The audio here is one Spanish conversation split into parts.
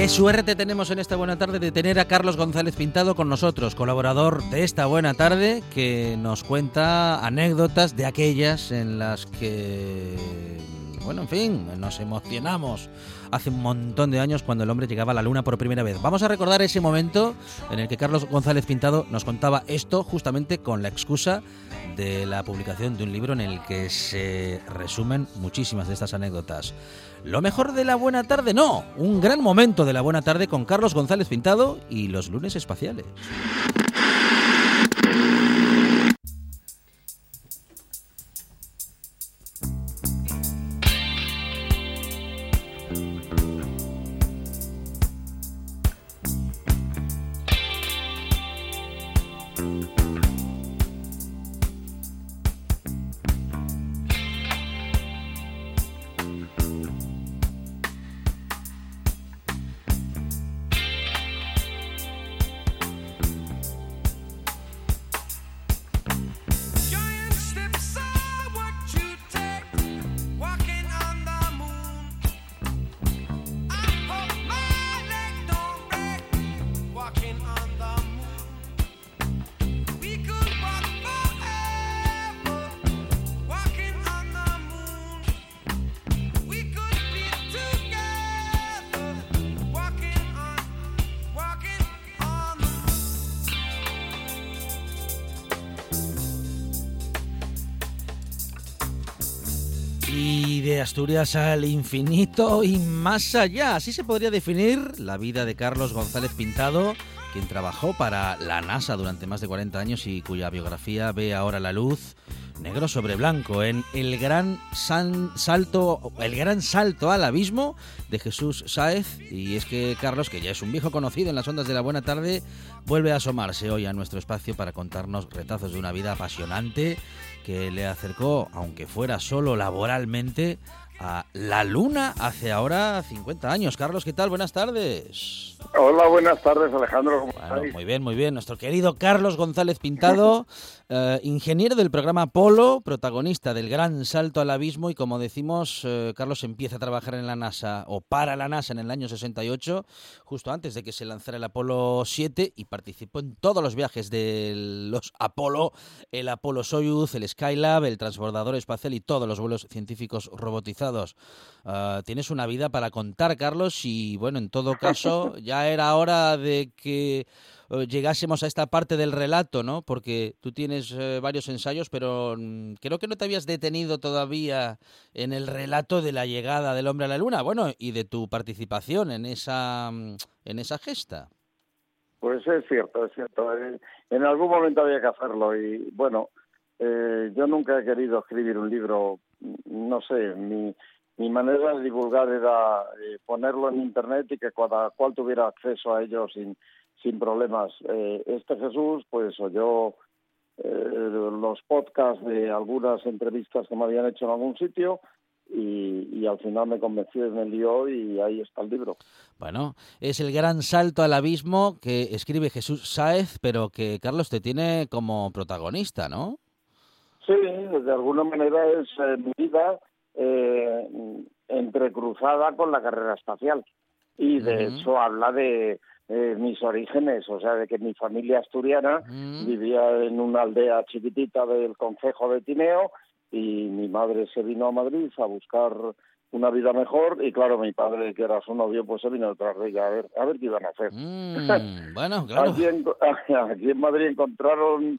Qué suerte tenemos en esta buena tarde de tener a Carlos González Pintado con nosotros, colaborador de esta buena tarde, que nos cuenta anécdotas de aquellas en las que, bueno, en fin, nos emocionamos hace un montón de años cuando el hombre llegaba a la luna por primera vez. Vamos a recordar ese momento en el que Carlos González Pintado nos contaba esto justamente con la excusa de la publicación de un libro en el que se resumen muchísimas de estas anécdotas. Lo mejor de la buena tarde, no, un gran momento de la buena tarde con Carlos González Pintado y los lunes espaciales. Y de Asturias al infinito y más allá. Así se podría definir la vida de Carlos González Pintado, quien trabajó para la NASA durante más de 40 años y cuya biografía ve ahora la luz negro sobre blanco en el gran salto el gran salto al abismo de Jesús Sáez y es que Carlos que ya es un viejo conocido en las ondas de la buena tarde vuelve a asomarse hoy a nuestro espacio para contarnos retazos de una vida apasionante que le acercó aunque fuera solo laboralmente a la luna hace ahora 50 años. Carlos, ¿qué tal? Buenas tardes. Hola, buenas tardes, Alejandro. ¿cómo muy bien, muy bien. Nuestro querido Carlos González Pintado, eh, ingeniero del programa Polo, protagonista del gran salto al abismo y como decimos, eh, Carlos empieza a trabajar en la NASA o para la NASA en el año 68, justo antes de que se lanzara el Apolo 7 y participó en todos los viajes de los Apolo, el Apolo Soyuz, el Skylab, el transbordador espacial y todos los vuelos científicos robotizados. Eh, tienes una vida para contar, Carlos, y bueno, en todo caso, ya era hora de que llegásemos a esta parte del relato, ¿no? Porque tú tienes eh, varios ensayos, pero mm, creo que no te habías detenido todavía en el relato de la llegada del hombre a la luna, bueno, y de tu participación en esa, mm, en esa gesta. Pues es cierto, es cierto. Eh, en algún momento había que hacerlo y bueno, eh, yo nunca he querido escribir un libro, no sé, mi, mi manera de divulgar era ponerlo en internet y que cada cual tuviera acceso a ello sin, sin problemas. Eh, este Jesús, pues oyó eh, los podcasts de algunas entrevistas que me habían hecho en algún sitio y, al final me convenció y me lió y ahí está el libro. Bueno, es el gran salto al abismo que escribe Jesús Sáez, pero que Carlos te tiene como protagonista, ¿no? Sí, de alguna manera es eh, mi vida entrecruzada con la carrera espacial y de hecho habla de eh, mis orígenes, o sea, de que mi familia asturiana mm. vivía en una aldea chiquitita del concejo de Tineo y mi madre se vino a Madrid a buscar una vida mejor y claro, mi padre, que era su novio, pues se vino detrás de ella a ver, a ver qué iban a hacer. Mm, bueno, claro. Aquí en, Madrid encontraron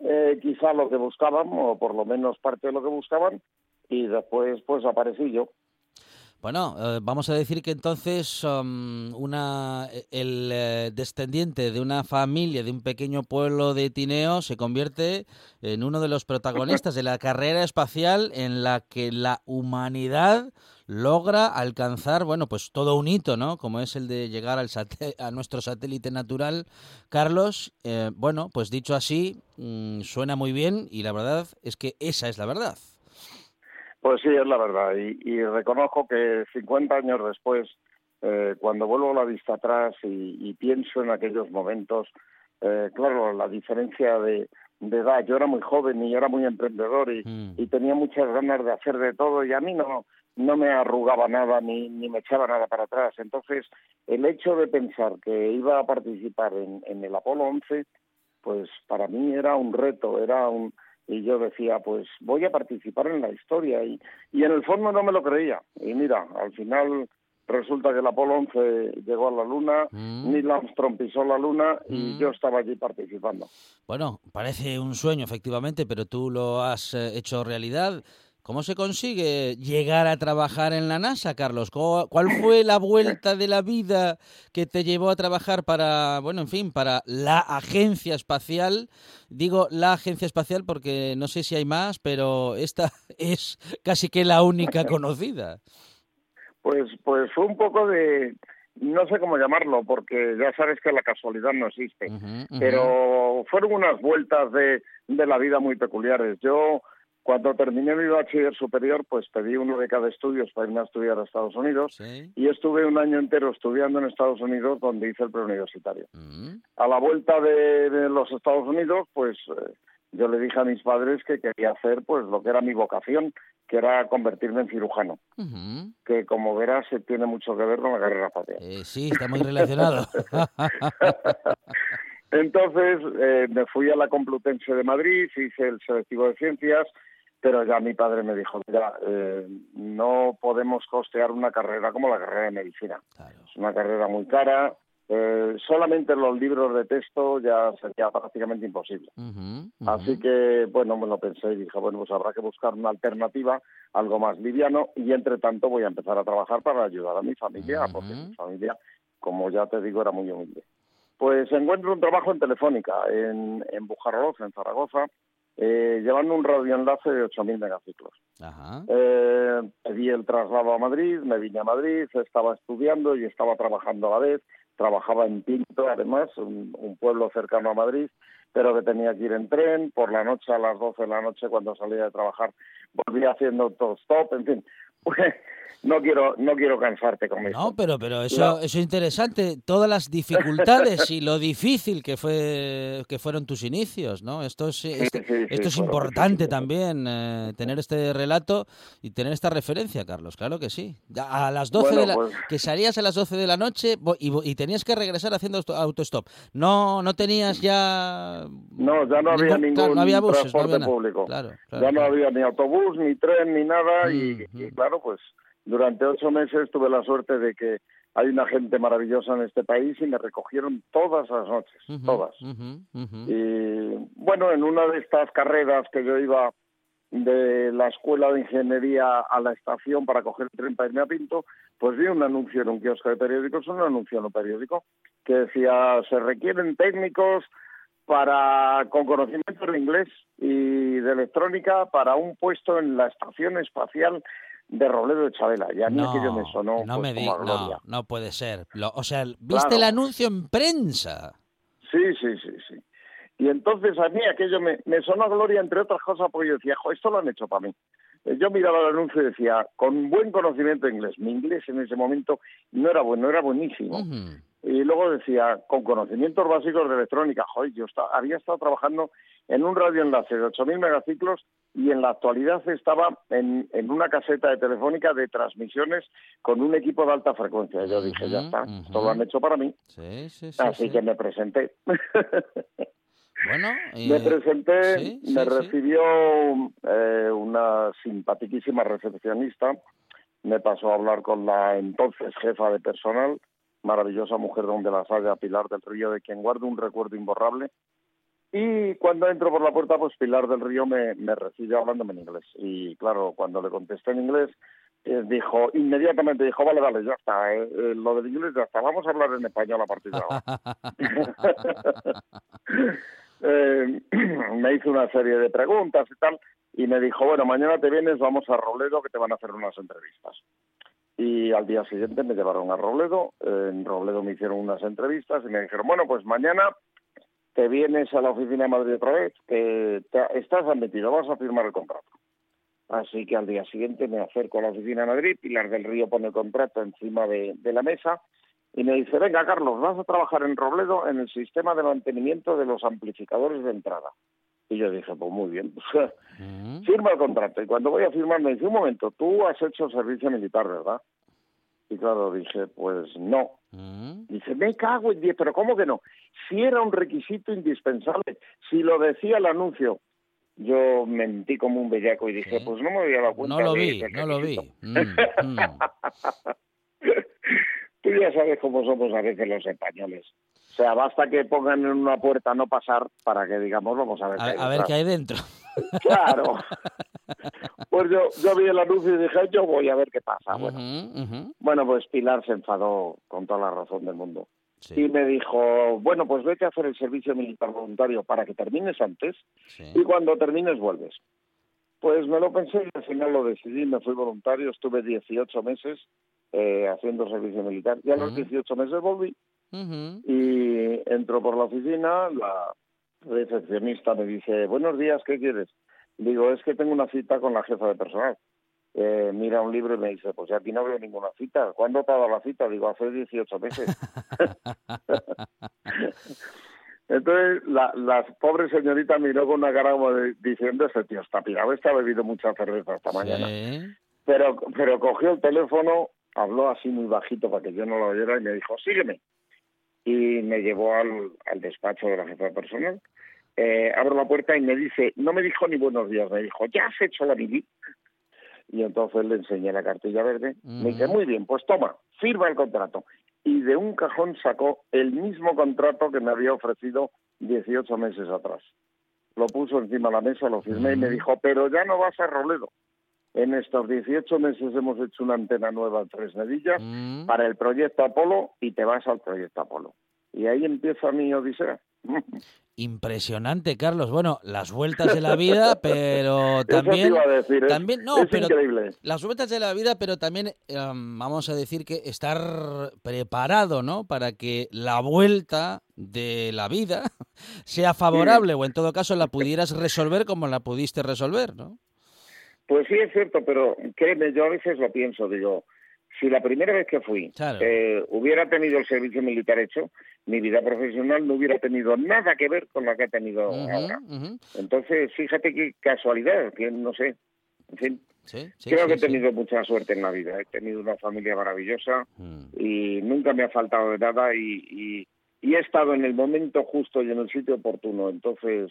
eh, quizá lo que buscaban, o por lo menos parte de lo que buscaban, y después pues aparecí yo. Bueno, eh, vamos a decir que entonces um, una, el eh, descendiente de una familia de un pequeño pueblo de Tineo se convierte en uno de los protagonistas de la carrera espacial en la que la humanidad logra alcanzar, bueno, pues todo un hito, ¿no? Como es el de llegar al a nuestro satélite natural. Carlos, eh, bueno, pues dicho así, mm, suena muy bien y la verdad es que esa es la verdad. Pues sí, es la verdad. Y, reconozco que 50 años después, eh, cuando vuelvo la vista atrás y, pienso en aquellos momentos, eh, claro, la diferencia de, edad, yo era muy joven y era muy emprendedor y, mm. y, tenía muchas ganas de hacer de todo y a mí no, no me arrugaba nada ni, ni me echaba nada para atrás. Entonces, el hecho de pensar que iba a participar en, en el Apolo 11, pues para mí era un reto, era un y yo decía, pues voy a participar en la historia y, y en el fondo no me lo creía. Y mira, al final resulta que el Apolo 11 llegó a la Luna, mm. Neil Armstrong pisó la Luna y mm. yo estaba allí participando. Bueno, parece un sueño efectivamente, pero tú lo has eh, hecho realidad. ¿Cómo se consigue llegar a trabajar en la NASA, Carlos? ¿Cuál fue la vuelta de la vida que te llevó a trabajar para, bueno, en fin, para la agencia espacial? Digo la agencia espacial porque no sé si hay más, pero esta es casi que la única conocida. Pues, pues fue un poco de, no sé cómo llamarlo, porque ya sabes que la casualidad no existe, pero fueron unas vueltas de, de la vida muy peculiares. Yo cuando terminé mi bachiller superior, pues pedí uno de cada estudios para irme a estudiar a Estados Unidos y estuve un año entero estudiando en Estados Unidos donde hice el preuniversitario. Mm. A la vuelta de, los Estados Unidos, pues eh, yo le dije a mis padres que quería hacer pues lo que era mi vocación, que era convertirme en cirujano, que como verás tiene mucho que ver con la carrera espacial. Eh, sí, está muy relacionado. Entonces eh, me fui a la Complutense de Madrid, hice el selectivo de ciencias pero ya mi padre me dijo, mira, eh, no podemos costear una carrera como la carrera de medicina. Es una carrera muy cara, eh, solamente los libros de texto ya sería prácticamente imposible. Así que, bueno, me lo pensé y dije, bueno, pues habrá que buscar una alternativa, algo más liviano, y entre tanto voy a empezar a trabaar para ayudar a mi familia, porque mi familia, como ya te digo, era muy humilde. Pues encuentro un trabajo en Telefónica, en, en en Zaragoza, eh, llevando un radioenlace de 8.000 megaciclos. Eh, pedí el traslado a Madrid, me vine a Madrid, estaba estudiando y estaba trabajando a la vez. Trabajaba en Pinto, además, un, un pueblo cercano a Madrid, pero que tenía que ir en tren. Por la noche, a las 12 de la noche, cuando salía de trabajar, volvía haciendo todo stop, en fin. No quiero no quiero cansarte con esto. No, pero pero eso eso es interesante, todas las dificultades y lo difícil que fue que fueron tus inicios, ¿no? Esto es esto es importante también eh, tener este relato y tener esta referencia, Carlos, claro que sí. A las 12 de la pues que salías a las 12 de la noche y, tenías que regresar haciendo autostop. No no tenías ya No, ya no había ningún no había buses, transporte público. ya no había ni autobús, ni tren, ni nada y claro, pues durante ocho meses tuve la suerte de que hay una gente maravillosa en este país y me recogieron todas las noches, todas. Y bueno, en una de estas carreras que yo iba de la escuela de ingeniería a la estación para coger el tren para irme a Pinto, pues vi un anuncio en un kiosco de periódicos, un anuncio en un periódico, que decía, se requieren técnicos para con conocimiento de inglés y de electrónica para un puesto en la estación espacial de Robledo de Chabela. Y a mí no, aquello me sonó no pues, me no, no puede ser. o sea, ¿viste el anuncio en prensa? Sí, sí, sí, sí. Y entonces a mí aquello me, me sonó a gloria, entre otras cosas, porque yo decía, jo, esto lo han hecho para mí. Eh, yo miraba el anuncio y decía, con buen conocimiento de inglés. Mi inglés en ese momento no era bueno, era buenísimo. Y luego decía, con conocimientos básicos de electrónica. Joder, yo había estado trabajando en un radioenlace de 8.000 megaciclos y en la actualidad estaba en, en, una caseta de telefónica de transmisiones con un equipo de alta frecuencia. Yo dije, ya está, esto lo han hecho para mí. Así que me presenté. Bueno, me presenté, me recibió eh, una simpaticísima recepcionista, me pasó a hablar con la entonces jefa de personal, maravillosa mujer donde la Haya, Pilar del Río, de quien guardo un recuerdo imborrable. Y cuando entro por la puerta, pues Pilar del Río me, me recibió hablándome en inglés. Y claro, cuando le contesté en inglés, eh, dijo, inmediatamente dijo, vale, vale, ya está, eh, eh, lo del inglés ya está, vamos a hablar en español a partir de ahora. me hizo una serie de preguntas y tal, y me dijo, bueno, mañana te vienes, vamos a Robledo, que te van a hacer unas entrevistas. Y al día siguiente me llevaron a Robledo, en Robledo me hicieron unas entrevistas y me dijeron, bueno, pues mañana te vienes a la oficina de Madrid otra vez, que estás admitido, vas a firmar el contrato. Así que al día siguiente me acerco a la oficina de Madrid, Pilar del Río pone el contrato encima de, de la mesa y me dice, venga Carlos, vas a trabajar en Robledo en el sistema de mantenimiento de los amplificadores de entrada. Y yo dije, pues muy bien, firma el contrato. Y cuando voy a firmar me dice, un momento, tú has hecho servicio militar, ¿verdad? Y claro, dije, pues no. Dice, me cago en diez, pero ¿cómo que no? Si era un requisito indispensable, si lo decía el anuncio. Yo mentí como un bellaco y dije, pues no me había dado cuenta. No lo vi, no lo vi. Mm, mm. Tú ya sabes cómo somos a veces los españoles. O sea, basta que pongan en una puerta no pasar para que digamos, vamos a ver. A, a ver qué hay dentro. Claro. Pues yo, yo vi el anuncio y dije, yo voy a ver qué pasa. Bueno, bueno pues Pilar se enfadó con toda la razón del mundo. Y me dijo, bueno, pues vete a hacer el servicio militar voluntario para que termines antes y cuando termines vuelves. Pues me lo pensé y al final lo decidí, me fui voluntario, estuve 18 meses eh, haciendo servicio militar y a los 18 meses volví y entro por la oficina, la recepcionista me dice, buenos días, ¿qué quieres? Digo, es que tengo una cita con la jefa de personal. Eh, mira un libro y me dice, pues aquí no veo ninguna cita. ¿Cuándo te ha dado la cita? Digo, hace 18 meses. Entonces, la, la, pobre señorita miró con una cara como diciendo, ese tío está pirado, está bebido mucha cerveza esta mañana. Pero, pero cogió el teléfono, habló así muy bajito para que yo no lo oyera y me dijo, sígueme. Y me llevó al, al despacho de la jefa de personal eh, abro la puerta y me dice, no me dijo ni buenos días, me dijo, ¿ya has hecho la mili? Y entonces le enseñé la cartilla verde. Me dice, muy bien, pues toma, firma el contrato. Y de un cajón sacó el mismo contrato que me había ofrecido 18 meses atrás. Lo puso encima de la mesa, lo firmé y me dijo, pero ya no vas a Robledo. En estos 18 meses hemos hecho una antena nueva Tres Medillas para el proyecto Apolo y te vas al proyecto Apolo. Y ahí empieza mi odisea. Impresionante, Carlos. Bueno, las vueltas de la vida, pero también, ¿eh? también no, pero increíble. las vueltas de la vida, pero también em, vamos a decir que estar preparado, ¿no? Para que la vuelta de la vida sea favorable o en todo caso la pudieras resolver como la pudiste resolver, ¿no? Pues sí es cierto, pero créeme, yo a veces lo pienso, digo, si la primera vez que fui eh, hubiera tenido el servicio militar hecho, mi vida profesional no hubiera tenido nada que ver con la que ha tenido ahora. Entonces, fíjate qué casualidad, que no sé. En fin, creo que he tenido mucha suerte en la vida. He tenido una familia maravillosa mm. y nunca me ha faltado de nada y, y he estado en el momento justo y en el sitio oportuno. Entonces,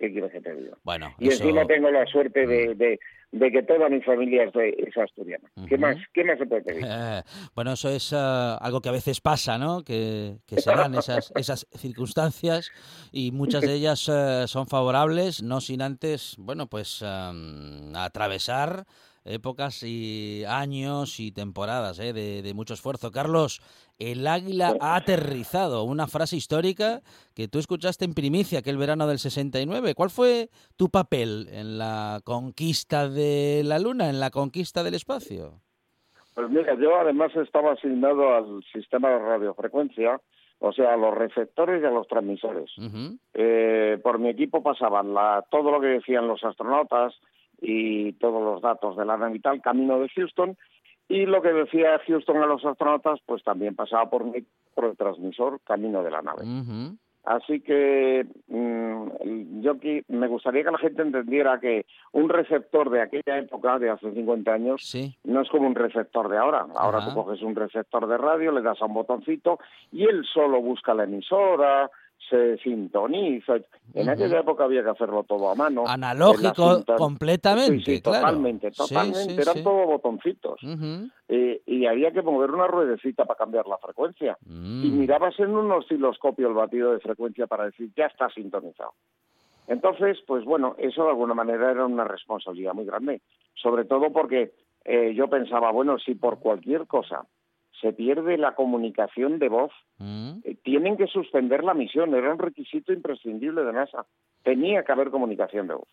¿qué quieres que te diga? Bueno, y encima tengo la suerte de, mm. de, que toda mi familia es, de, es asturiana. ¿Qué, más, ¿Qué más se puede pedir? bueno, eso es ah, algo que a veces pasa, ¿no? Que, que se dan esas, esas circunstancias y muchas de ellas eh, son favorables, no sin antes, bueno, pues atravesar épocas y años y temporadas ¿eh? de, de, mucho esfuerzo. Carlos, el águila ha aterrizado, una frase histórica que tú escuchaste en primicia aquel verano del 69. ¿Cuál fue tu papel en la conquista de la Luna, en la conquista del espacio? Pues mira, yo además estaba asignado al sistema de radiofrecuencia, o sea, a los receptores y a los transmisores. eh, por mi equipo pasaban la, todo lo que decían los astronautas, y todos los datos de la nave vital camino de Houston y lo que decía Houston a los astronautas pues también pasaba por, mi, por el transmisor camino de la nave. Así que mm, yo me gustaría que la gente entendiera que un receptor de aquella época, de hace 50 años, no es como un receptor de ahora. Ahora tú coges un receptor de radio, le das a un botoncito y él solo busca la emisora, se sintoniza. En aquella época había que hacerlo todo a mano. Analógico completamente. Sí, totalmente, totalmente. Eran todos botoncitos. y había que mover una ruedecita para cambiar la frecuencia. Y mm. mirabas en un osciloscopio el batido de frecuencia para decir, ya está sintonizado. Entonces, pues bueno, eso de alguna manera era una responsabilidad muy grande. Sobre todo porque eh, yo pensaba, bueno, si por cualquier cosa se pierde la comunicación de voz, mm. eh, tienen que suspender la misión, era un requisito imprescindible de NASA, tenía que haber comunicación de voz.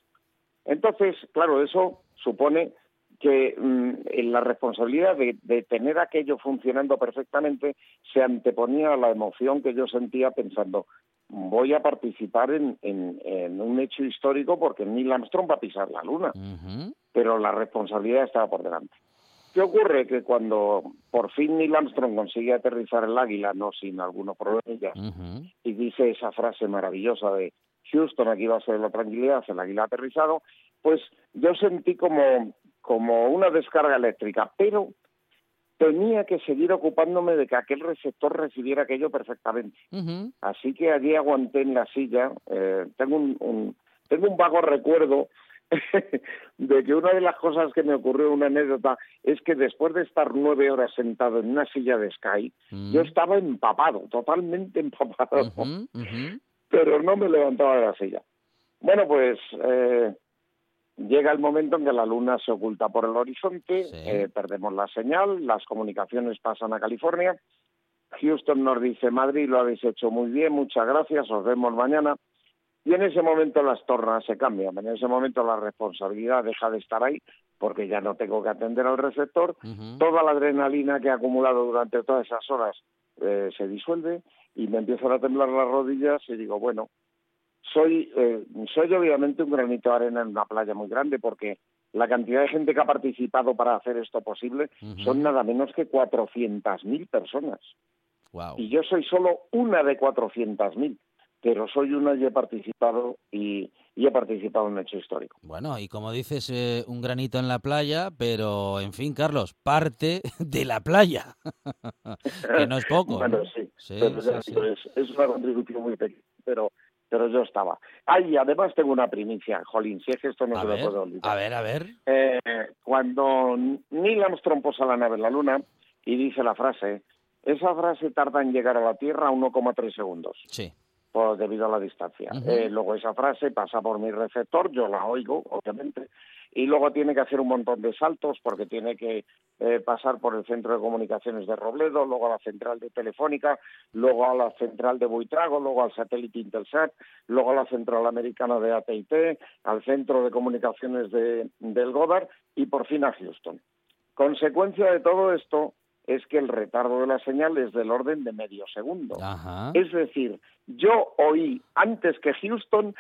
Entonces, claro, eso supone que mm, la responsabilidad de, tener aquello funcionando perfectamente se anteponía a la emoción que yo sentía pensando, voy a participar en, un hecho histórico porque Neil Armstrong va a pisar la luna, pero la responsabilidad estaba por delante. ¿Qué ocurre? Que cuando por fin Neil Armstrong consigue aterrizar el águila, no sin algunos problemas, y dice esa frase maravillosa de Houston, aquí va a ser la tranquilidad, el águila aterrizado, pues yo sentí como, como una descarga eléctrica, pero tenía que seguir ocupándome de que aquel receptor recibiera aquello perfectamente. Así que allí aguanté en la silla. Eh, tengo un, tengo un vago recuerdo de que una de las cosas que me ocurrió, una anécdota, es que después de estar nueve horas sentado en una silla de Sky, yo estaba empapado, totalmente empapado, pero no me levantaba de la silla. Bueno, pues eh, llega el momento en que la luna se oculta por el horizonte, eh, perdemos la señal, las comunicaciones pasan a California. Houston nos dice, Madrid, lo habéis hecho muy bien, muchas gracias, os vemos mañana. Y en ese momento las tornas se cambian, en ese momento la responsabilidad deja de estar ahí porque ya no tengo que atender al receptor, toda la adrenalina que he acumulado durante todas esas horas eh, se disuelve y me empiezan a temblar las rodillas y digo, bueno, soy, eh, soy obviamente un granito de arena en una playa muy grande porque la cantidad de gente que ha participado para hacer esto posible son nada menos que 400.000 personas. Y yo soy solo una de 400.000, pero soy una y he participado y, he participado en un hecho histórico. Bueno, y como dices, eh, un granito en la playa, pero en fin, Carlos, parte de la playa, que no es poco. bueno, sí, Es, una contribución muy pequeña, pero pero yo estaba. Ay, además tengo una primicia, Jolín, si es que esto no se lo puedo olvidar. A ver, a ver. Eh, cuando Neil Armstrong posa la nave en la Luna y dice la frase, esa frase tarda en llegar a la Tierra a 1,3 segundos. Sí. Por, debido a la distancia. Eh, luego esa frase pasa por mi receptor, yo la oigo, obviamente, y luego tiene que hacer un montón de saltos porque tiene que eh, pasar por el centro de comunicaciones de Robledo, luego a la central de Telefónica, luego a la central de Buitrago, luego al satélite Intelsat, luego a la central americana de AT&T, al centro de comunicaciones de, del Goddard y por fin a Houston. Consecuencia de todo esto, es que el retardo de la señal es del orden de medio segundo. Es decir, yo oí antes que Houston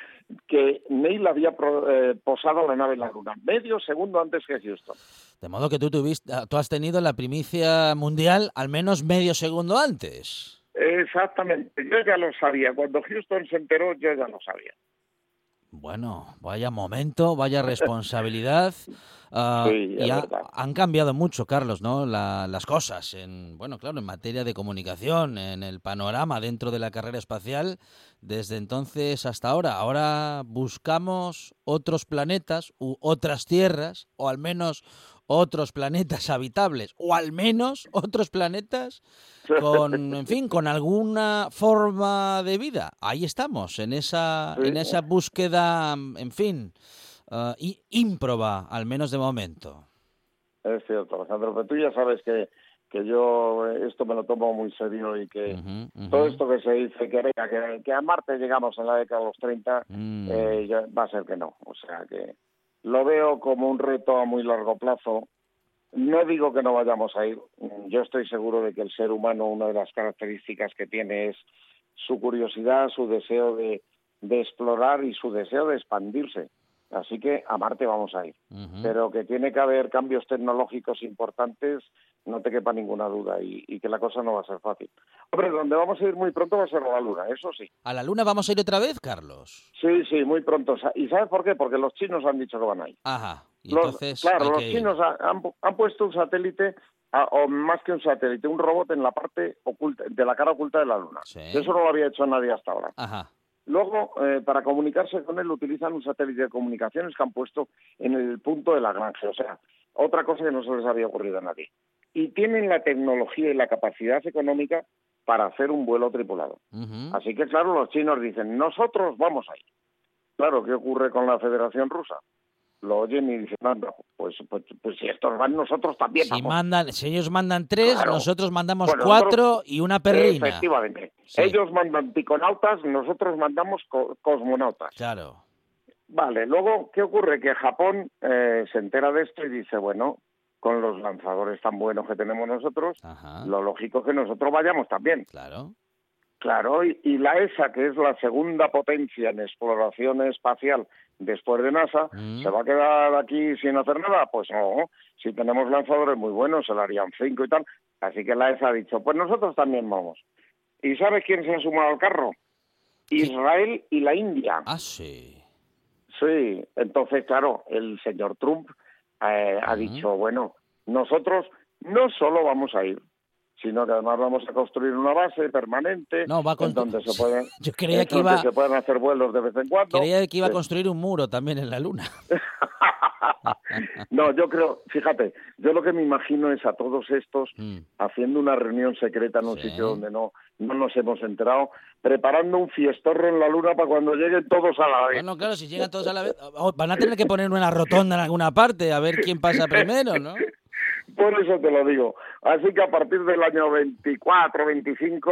que Neil había eh, posado la nave en la Luna, medio segundo antes que Houston. De modo que tú, tuviste, tú has tenido la primicia mundial al menos medio segundo antes. Exactamente, yo ya lo sabía. Cuando Houston se enteró, yo ya lo sabía. Bueno, vaya momento, vaya responsabilidad. Ah, y han cambiado mucho, Carlos, ¿no? las cosas, en, bueno, claro, en materia de comunicación, en el panorama dentro de la carrera espacial, desde entonces hasta ahora. Ahora buscamos otros planetas u otras tierras, o al menos otros planetas habitables, o al menos otros planetas con, en fin, con alguna forma de vida. Ahí estamos, en esa, en esa búsqueda, en fin, uh, ímproba, al menos de momento. Es cierto, Alejandro, pero tú ya sabes que, que yo esto me lo tomo muy serio y que todo esto que se dice que, que, que, a Marte llegamos en la década de los 30, mm. eh, va a ser que no. O sea que lo veo como un reto a muy largo plazo. No digo que no vayamos a ir. Yo estoy seguro de que el ser humano, una de las características que tiene es su curiosidad, su deseo de, explorar y su deseo de expandirse. Así que a Marte vamos a ir. Pero que tiene que haber cambios tecnológicos importantes, no te quepa ninguna duda, y, que la cosa no va a ser fácil. Hombre, donde vamos a ir muy pronto va a ser a la Luna, eso sí. ¿A la Luna vamos a ir otra vez, Carlos? Sí, sí, muy pronto. ¿Y sabes por qué? Porque los chinos han dicho que van a ir. Ajá. claro, los chinos han, puesto un satélite o más que un satélite, un robot en la parte oculta, de la cara oculta de la Luna. Eso no lo había hecho nadie hasta ahora. Ajá. Luego, eh, para comunicarse con él, utilizan un satélite de comunicaciones que han puesto en el punto de Lagrange. O sea, otra cosa que no se les había ocurrido a nadie. Y tienen la tecnología y la capacidad económica para hacer un vuelo tripulado. Así que, claro, los chinos dicen, nosotros vamos ahí. Claro, ¿qué ocurre con la Federación Rusa? Lo oyen y dicen, pues, pues, pues, si estos van, nosotros también si Mandan, si ellos mandan tres, nosotros mandamos cuatro y una perrina. Efectivamente. Ellos mandan piconautas, nosotros mandamos cosmonautas. Claro. Vale, luego, ¿qué ocurre? Que Japón eh, se entera de esto y dice, bueno, con los lanzadores tan buenos que tenemos nosotros, lo lógico es que nosotros vayamos también. Claro. Claro, y, la ESA, que es la segunda potencia en exploración espacial después de NASA, mm. ¿se va a quedar aquí sin hacer nada? Pues no, si tenemos lanzadores muy buenos, el Ariane 5 y tal, así que la ESA ha dicho, pues nosotros también vamos. ¿Y sabes quién se ha sumado al carro? Israel y la India. Ah, sí. Sí, entonces, claro, el señor Trump eh, ha dicho, bueno, nosotros no solo vamos a ir, sino que además vamos a construir una base permanente no, va en donde se pueden, Yo creía que iba... se pueden hacer vuelos de vez en cuando. Creía que iba a construir un muro también en la Luna. no, yo creo, fíjate, yo lo que me imagino es a todos estos mm. haciendo una reunión secreta en un sitio donde no, no nos hemos enterado, preparando un fiestorro en la luna para cuando lleguen todos a la vez. Bueno, claro, si llegan todos a la vez, van a tener que poner una rotonda en alguna parte a ver quién pasa primero, ¿no? Por eso te lo digo. Así que a partir del año 24, 25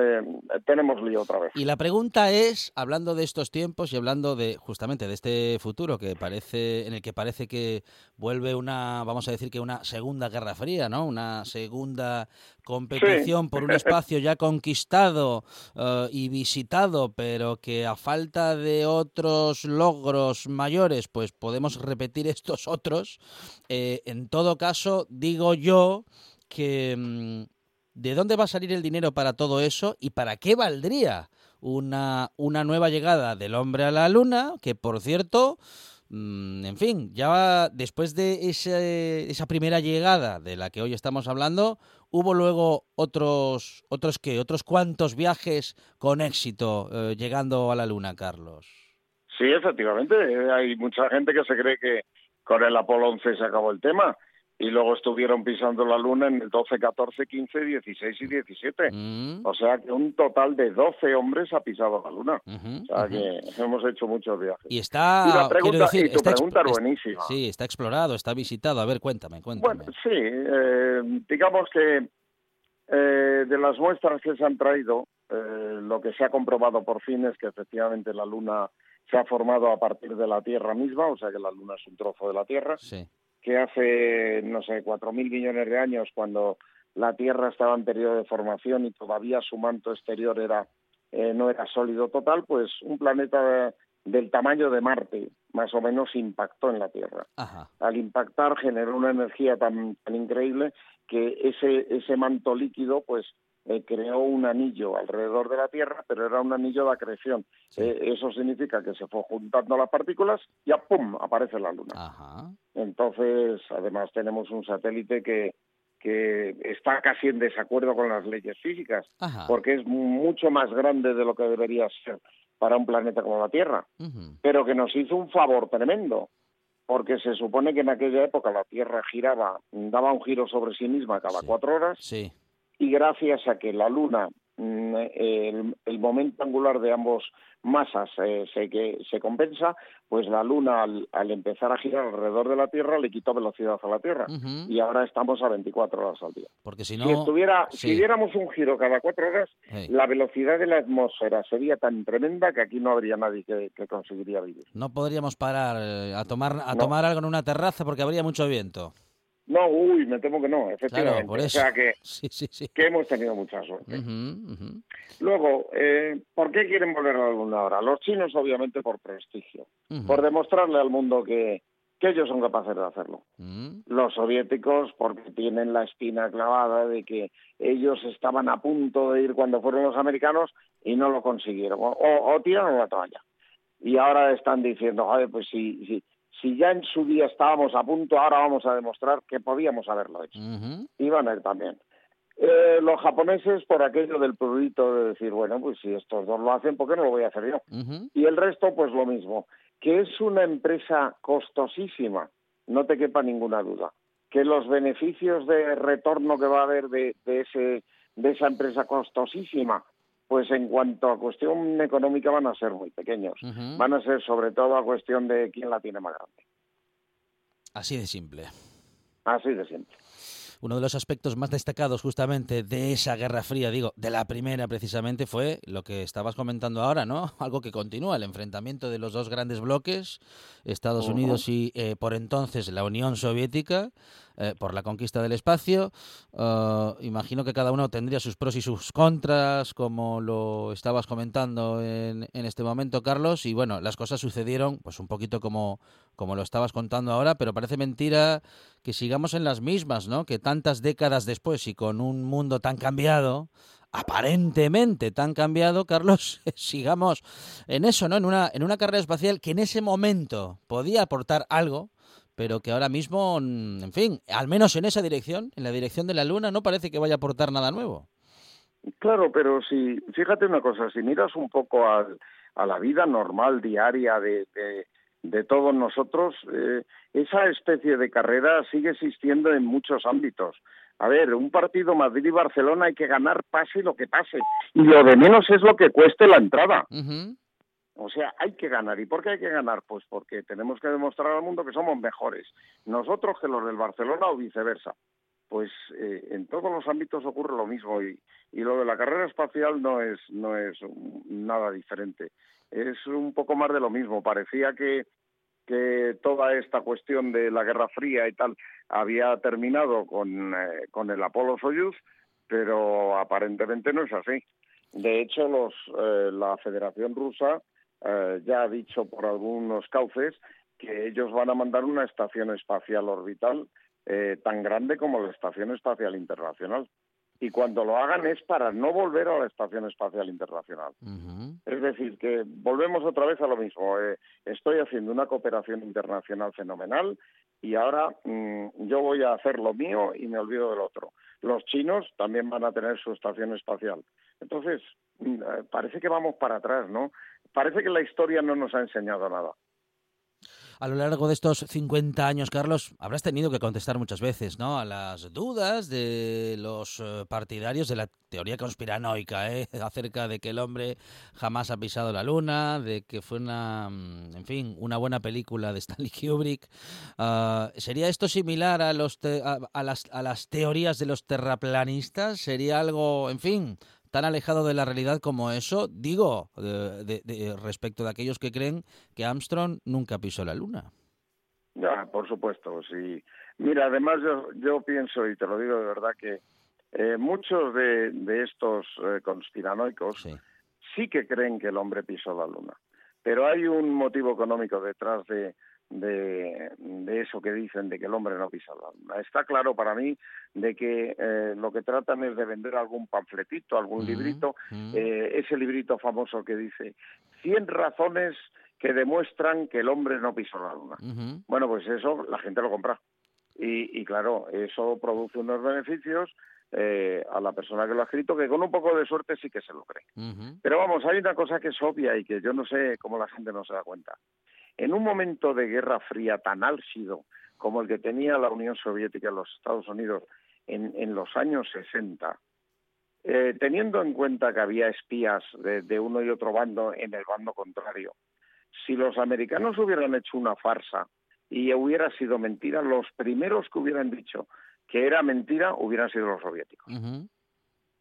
eh, tenemos lío otra vez. Y la pregunta es, hablando de estos tiempos y hablando de justamente de este futuro que parece en el que parece que vuelve una, vamos a decir que una segunda guerra fría, ¿no? Una segunda competición por un espacio ya conquistado eh, y visitado, pero que a falta de otros logros mayores, pues podemos repetir estos otros. Eh, en todo caso, digo yo que mm, de dónde va a salir el dinero para todo eso y para qué valdría una, una nueva llegada del hombre a la luna, que por cierto, mm, en fin, ya después de esa primera llegada de la que hoy estamos hablando, hubo luego otros, otros qué, otros cuantos viajes con éxito eh, llegando a la luna, Carlos. Sí, efectivamente, hay mucha gente que se cree que con el Apolo 11 se acabó el tema y luego estuvieron pisando la luna en el 12, 14, 15, 16 y 17. Mm. O sea que un total de 12 hombres ha pisado la luna. o sea que hemos hecho muchos viajes. Y está. Y, pregunta, y tu pregunta es buenísima. Sí, está explorado, está visitado. A ver, cuéntame, cuéntame. Bueno, sí, eh, digamos que eh, de las muestras que se han traído, eh, lo que se ha comprobado por fin es que efectivamente la luna se ha formado a partir de la Tierra misma, o sea que la luna es un trozo de la Tierra. Sí que hace, no sé, cuatro mil millones de años, cuando la Tierra estaba en periodo de formación y todavía su manto exterior era eh, no era sólido total, pues un planeta del tamaño de Marte, más o menos, impactó en la Tierra. Al impactar generó una energía tan, tan increíble que ese, ese manto líquido, pues, eh, creó un anillo alrededor de la Tierra, pero era un anillo de acreción. Eh, eso significa que se fue juntando las partículas y ¡a ¡pum! aparece la Luna. Entonces, además tenemos un satélite que, que está casi en desacuerdo con las leyes físicas, porque es mucho más grande de lo que debería ser para un planeta como la Tierra, pero que nos hizo un favor tremendo, porque se supone que en aquella época la Tierra giraba, daba un giro sobre sí misma cada cuatro horas, sí y gracias a que la Luna, mm, el, momento angular de ambos masas eh, se, que, se compensa, pues la Luna al, empezar a girar alrededor de la Tierra le quitó velocidad a la Tierra y ahora estamos a 24 horas al día. Porque si no, si, estuviera, si diéramos un giro cada cuatro horas, la velocidad de la atmósfera sería tan tremenda que aquí no habría nadie que, conseguiría vivir. No podríamos parar eh, a tomar a tomar algo en una terraza porque habría mucho viento. No, uy, me temo que no, efectivamente. por eso. O sea que, que hemos tenido mucha suerte. Luego, eh, ¿por qué quieren volver a la Luna ahora? Los chinos, obviamente, por prestigio, por demostrarle al mundo que, que ellos son capaces de hacerlo. Los soviéticos, porque tienen la espina clavada de que ellos estaban a punto de ir cuando fueron los americanos y no lo consiguieron. O, o tiraron la toalla. Y ahora están diciendo, joder, pues sí, sí si ya en su día estábamos a punto, ahora vamos a demostrar que podíamos haberlo hecho. Y van a ir también. Eh, los japoneses por aquello del prurito de decir, bueno, pues si estos dos lo hacen, ¿por qué no lo voy a hacer yo? Y el resto, pues lo mismo, que es una empresa costosísima, no te quepa ninguna duda, que los beneficios de retorno que va a haber de, de, ese, de esa empresa costosísima pues en cuanto a cuestión económica van a ser muy pequeños. Van a ser sobre todo a cuestión de quién la tiene más grande. Así de simple. Así de simple. Uno de los aspectos más destacados justamente de esa Guerra Fría, digo, de la primera precisamente, fue lo que estabas comentando ahora, ¿no? Algo que continúa, el enfrentamiento de los dos grandes bloques, Estados Unidos y eh, por entonces la Unión Soviética, eh, por la conquista del espacio. Uh, imagino que cada uno tendría sus pros y sus contras, como lo estabas comentando en, en, este momento, Carlos. Y bueno, las cosas sucedieron, pues un poquito como, como lo estabas contando ahora, pero parece mentira que sigamos en las mismas, ¿no? Que tantas décadas después y con un mundo tan cambiado, aparentemente tan cambiado, Carlos, sigamos en eso, ¿no? En una, en una carrera espacial que en ese momento podía aportar algo, pero que ahora mismo, en fin, al menos en esa dirección, en la dirección de la Luna, no parece que vaya a aportar nada nuevo. Claro, pero si, fíjate una cosa, si miras un poco a la vida normal, diaria de, de, todos nosotros, eh, esa especie de carrera sigue existiendo en muchos ámbitos. A ver, un partido Madrid y Barcelona hay que ganar pase lo que pase. Y lo de menos es lo que cueste la entrada. O sea, hay que ganar. ¿Y por qué hay que ganar? Pues porque tenemos que demostrar al mundo que somos mejores. Nosotros que los del Barcelona o viceversa. Pues eh, en todos los ámbitos ocurre lo mismo y, y lo de la carrera espacial no es, no es nada diferente. Es un poco más de lo mismo. Parecía que, que toda esta cuestión de la Guerra Fría y tal había terminado con, eh, con el Apolo Soyuz, pero aparentemente no es así. De hecho, los, eh, la Federación Rusa eh, ya ha dicho por algunos cauces que ellos van a mandar una estación espacial orbital tan grande como la Estación Espacial Internacional y cuando lo hagan es para no volver a la Estación Espacial Internacional. Es decir, que volvemos otra vez a lo mismo. Eh, estoy haciendo una cooperación internacional fenomenal y ahora mm, yo voy a hacer lo mío y me olvido del otro. Los chinos también van a tener su estación espacial. Entonces, mm, eh, parece que vamos para atrás, ¿no? Parece que la historia no nos ha enseñado nada a lo largo de estos 50 años, Carlos, habrás tenido que contestar muchas veces, ¿no? A las dudas de los eh, partidarios de la teoría conspiranoica, ¿eh? Acerca de que el hombre jamás ha pisado la luna, de que fue una, mm, en fin, una buena película de Stanley Kubrick. Ah, ¿Sería esto similar a, las teorías de los terraplanistas? ¿Sería algo, en fin, tan alejado de la realidad como eso, digo, de, respecto de aquellos que creen que Armstrong nunca pisó la Luna. Ya, por supuesto, sí. Mira, además yo, yo pienso, y te lo digo de verdad, que eh, muchos de, estos eh, conspiranoicos sí que creen que el hombre pisó la Luna. Pero hay un motivo económico detrás de, de, eso que dicen de que el hombre no pisa la luna. Está claro para mí de que eh, lo que tratan es de vender algún panfletito, algún librito, eh, ese librito famoso que dice 100 razones que demuestran que el hombre no pisó la luna. Bueno, pues eso la gente lo compra. Y, y claro, eso produce unos beneficios eh, a la persona que lo ha escrito, que con un poco de suerte sí que se lo cree. Pero vamos, hay una cosa que es obvia y que yo no sé cómo la gente no se da cuenta. En un momento de guerra fría tan álgido como el que tenía la Unión Soviética y los Estados Unidos en, los años 60, eh, teniendo en cuenta que había espías de, uno y otro bando en el bando contrario, si los americanos hubieran hecho una farsa y hubiera sido mentira, los primeros que hubieran dicho que era mentira hubieran sido los soviéticos.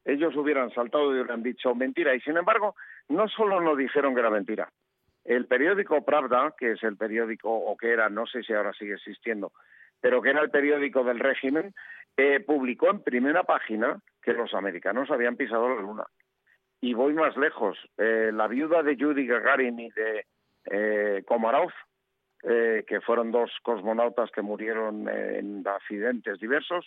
Ellos hubieran saltado y hubieran dicho mentira. Y sin embargo, no solo no dijeron que era mentira, el periódico Pravda, que es el periódico, o que era, no sé si ahora sigue existiendo, pero que era el periódico del régimen, eh, publicó en primera página que los americanos habían pisado la luna. Y voy más lejos. Eh, la viuda de Yuri Gagarin y de eh, Komarov, que fueron dos cosmonautas que murieron en accidentes diversos,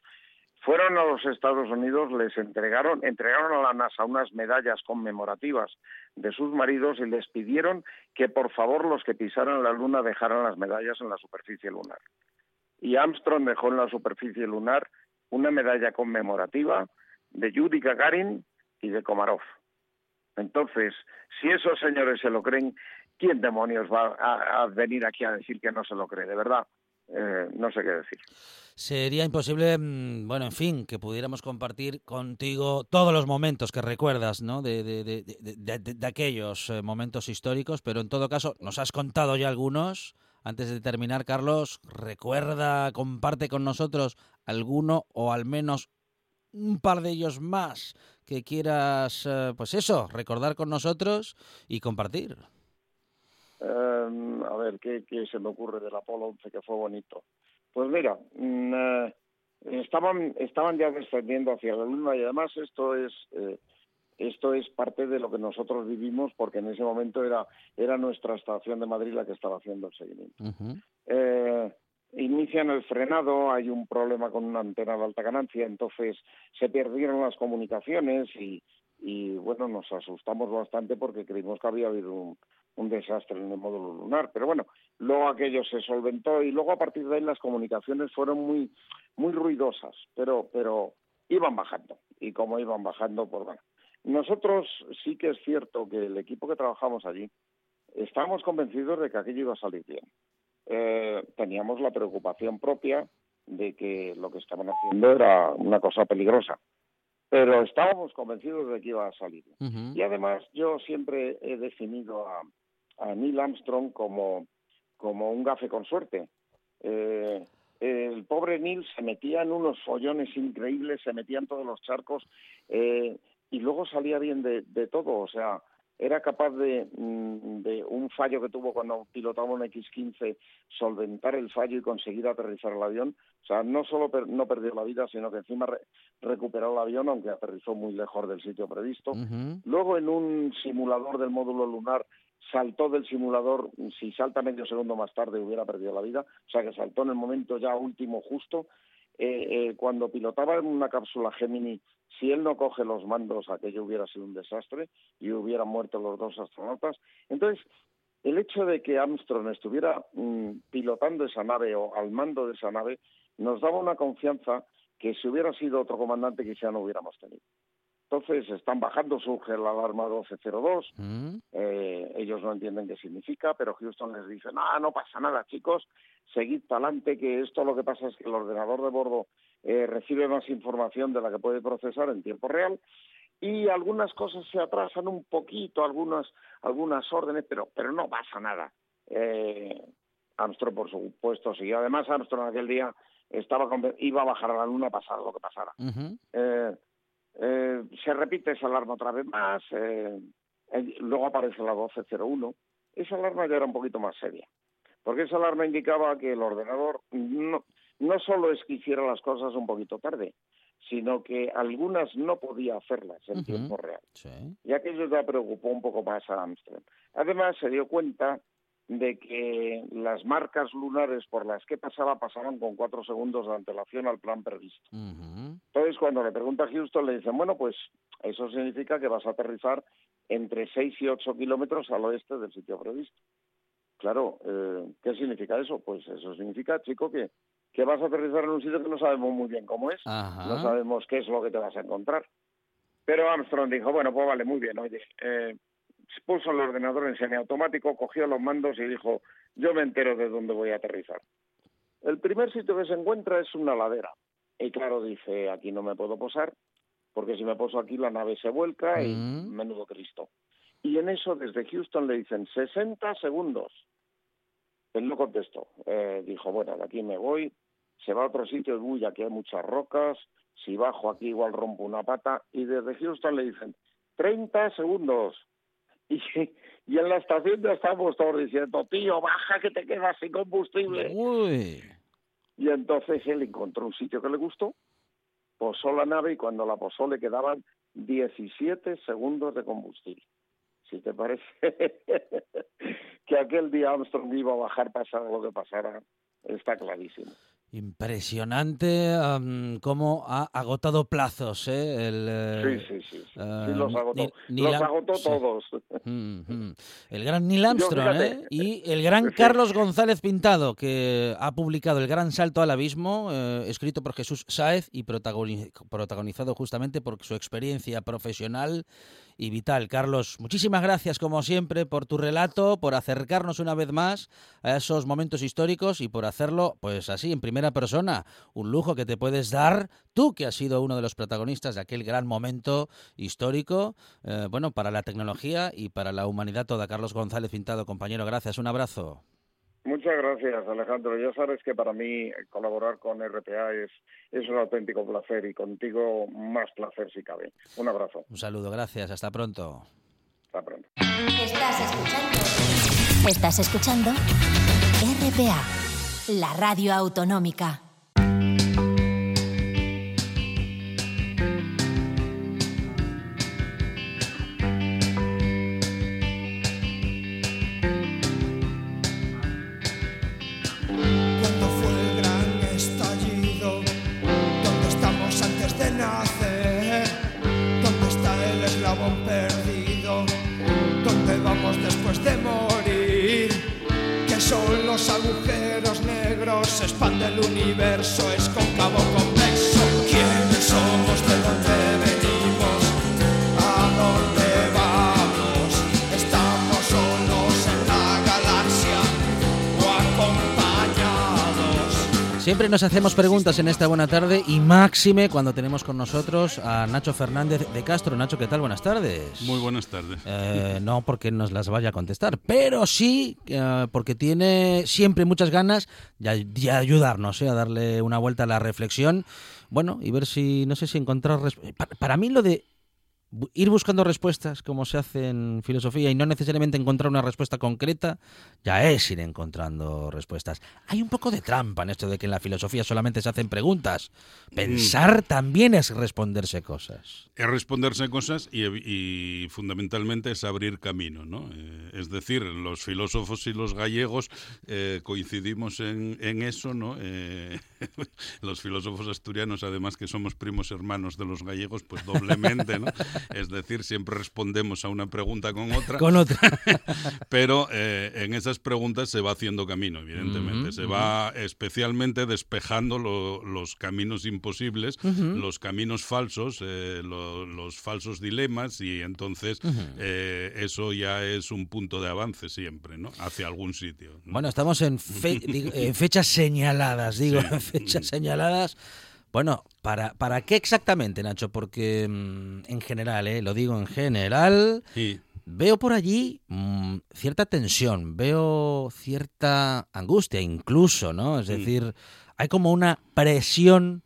fueron a los Estados Unidos, les entregaron, entregaron a la NASA unas medallas conmemorativas de sus maridos y les pidieron que por favor los que pisaran la Luna dejaran las medallas en la superficie lunar. Y Armstrong dejó en la superficie lunar una medalla conmemorativa de Yuri Gagarin y de Komarov. Entonces, si esos señores se lo creen, ¿quién demonios va a venir aquí a decir que no se lo cree? De verdad, eh, no sé qué decir. Sería imposible, mm, bueno, en fin, que pudiéramos compartir contigo todos los momentos que recuerdas, ¿no? De, de, aquellos eh, momentos históricos, pero en todo caso, nos has contado ya algunos. Antes de terminar, Carlos, recuerda, comparte con nosotros alguno o al menos un par de ellos más que quieras, eh, pues eso, recordar con nosotros y compartir. Em, ver, ¿qué, se me ocurre del Apolo 11 que fue bonito? Pues mira, mm, eh, estaban, estaban ya descendiendo hacia la Luna y además esto es... Eh, esto es parte de lo que nosotros vivimos porque en ese momento era, era nuestra estación de Madrid la que estaba haciendo el seguimiento. Eh, inician el frenado, hay un problema con una antena de alta ganancia, entonces se perdieron las comunicaciones y, y bueno, nos asustamos bastante porque creímos que había habido un, un desastre en el módulo lunar. Pero bueno, luego aquello se solventó y luego a partir de ahí las comunicaciones fueron muy, muy ruidosas, pero, pero iban bajando. Y como iban bajando, pues bueno. Nosotros sí que es cierto que el equipo que trabajamos allí estábamos convencidos de que aquello iba a salir bien. Eh, teníamos la preocupación propia de que lo que estaban haciendo era una cosa peligrosa pero estábamos convencidos de que iba a salir. Y además yo siempre he definido a, a Neil Armstrong como, como un gafe con suerte. Eh, el pobre Neil se metía en unos follones increíbles, se metía en todos los charcos eh, y luego salía bien de, de todo. O sea, era capaz de, mm, de, un fallo que tuvo cuando pilotaba un X-15, solventar el fallo y conseguir aterrizar el avión. O sea, no solo no perdió la vida, sino que encima recuperó el avión, aunque aterrizó muy lejos del sitio previsto. Luego, en un simulador del módulo lunar, saltó del simulador, si salta medio segundo más tarde hubiera perdido la vida, o sea que saltó en el momento ya último justo. Eh, eh, cuando pilotaba en una cápsula Gemini, si él no coge los mandos, aquello hubiera sido un desastre y hubieran muerto los dos astronautas. Entonces, el hecho de que Armstrong estuviera mm, pilotando esa nave o al mando de esa nave nos daba una confianza que si hubiera sido otro comandante quizá no hubiéramos tenido. Entonces están bajando, surge la alarma 1202, mm. eh, ellos no entienden qué significa, pero Houston les dice, no, no pasa nada chicos, seguid para adelante, que esto lo que pasa es que el ordenador de bordo eh, recibe más información de la que puede procesar en tiempo real y algunas cosas se atrasan un poquito, algunas, algunas órdenes, pero, pero no pasa nada. Eh, Armstrong, por supuesto, sí. Además, Armstrong aquel día estaba iba a bajar a la luna pasar lo que pasara. Eh, se repite esa alarma otra vez más, eh, luego aparece la 1201. Esa alarma ya era un poquito más seria, porque esa alarma indicaba que el ordenador no, no solo es que hiciera las cosas un poquito tarde, sino que algunas no podía hacerlas en tiempo real. Y aquello ya preocupó un poco más a Armstrong. Además, se dio cuenta de que las marcas lunares por las que pasaba pasaban con cuatro segundos de antelación al plan previsto. Entonces, cuando le pregunta a Houston, le dicen, bueno, pues eso significa que vas a aterrizar entre seis y ocho kilómetros al oeste del sitio previsto. Claro, eh, ¿qué significa eso? Pues eso significa, chico, que, que vas a aterrizar en un sitio que no sabemos muy bien cómo es, no sabemos qué es lo que te vas a encontrar. Pero Armstrong dijo, bueno, pues vale, muy bien, oye, eh, puso el ordenador en semiautomático, cogió los mandos y dijo, yo me entero de dónde voy a aterrizar. El primer sitio que se encuentra es una ladera. Y claro, dice, aquí no me puedo posar, porque si me poso aquí la nave se vuelca y mm. menudo Cristo. Y en eso desde Houston le dicen 60 segundos. Él no contestó. Eh, dijo, bueno, de aquí me voy, se va a otro sitio, uy, aquí hay muchas rocas, si bajo aquí igual rompo una pata. Y desde Houston le dicen, 30 segundos. Y, y en la estación ya estamos todos diciendo, tío, baja que te quedas sin combustible. Y entonces él encontró un sitio que le gustó, posó la nave y cuando la posó le quedaban 17 segundos de combustible. Si te parece que aquel día Armstrong iba a bajar pasara lo que pasara, está clarísimo. Impresionante cómo ha agotado plazos. ¿eh? El, eh, sí, sí, sí. sí los agotó, los agotó todos. Mm, mm. El gran Neil Armstrong ¿eh? y el gran Carlos González Pintado, que ha publicado El Gran Salto al Abismo, eh, escrito por Jesús Sáez y protagonizado justamente por su experiencia profesional y vital. Carlos, muchísimas gracias como siempre por tu relato, por acercarnos una vez más a esos momentos históricos y por hacerlo pues así en primera persona. Un lujo que te puedes dar tú que has sido uno de los protagonistas de aquel gran momento histórico, eh, bueno, para la tecnología y para la humanidad toda. Carlos González Pintado, compañero, gracias, un abrazo. Muchas gracias, Alejandro. Ya sabes que para mí colaborar con RPA es, es un auténtico placer y contigo más placer si cabe. Un abrazo. Un saludo, gracias. Hasta pronto. Hasta pronto. Estás escuchando. Estás escuchando RPA, la radio autonómica. Siempre nos hacemos preguntas en esta buena tarde y máxime cuando tenemos con nosotros a Nacho Fernández de Castro. Nacho, ¿qué tal? Buenas tardes. Muy buenas tardes. Eh, no porque nos las vaya a contestar, pero sí eh, porque tiene siempre muchas ganas de, de ayudarnos, eh, a darle una vuelta a la reflexión. Bueno, y ver si, no sé si encontrar... resp- pa- Para mí lo de ir buscando respuestas, como se hace en filosofía, y no necesariamente encontrar una respuesta concreta, ya es ir encontrando respuestas. Hay un poco de trampa en esto de que en la filosofía solamente se hacen preguntas. Pensar también es responderse cosas. Es responderse cosas y, y fundamentalmente es abrir camino, ¿no? Eh, es decir, los filósofos y los gallegos eh, coincidimos en, en eso, ¿no? Eh, los filósofos asturianos, además que somos primos hermanos de los gallegos, pues doblemente, ¿no? Es decir, siempre respondemos a una pregunta con otra. Con otra. Pero eh, en esas preguntas se va haciendo camino, evidentemente. Se va especialmente despejando lo- los caminos imposibles, los caminos falsos, eh, lo- los falsos dilemas, y entonces eh, eso ya es un punto de avance siempre, ¿no? Hacia algún sitio. ¿no? Bueno, estamos en, fe- digo, en fechas señaladas, digo, Sí. en fechas señaladas. Bueno, ¿para, ¿para qué exactamente, Nacho? Porque mm, en general, ¿eh? lo digo en general, Y- veo por allí mm, cierta tensión, veo cierta angustia incluso, ¿no? Es Mm. decir, hay como una presión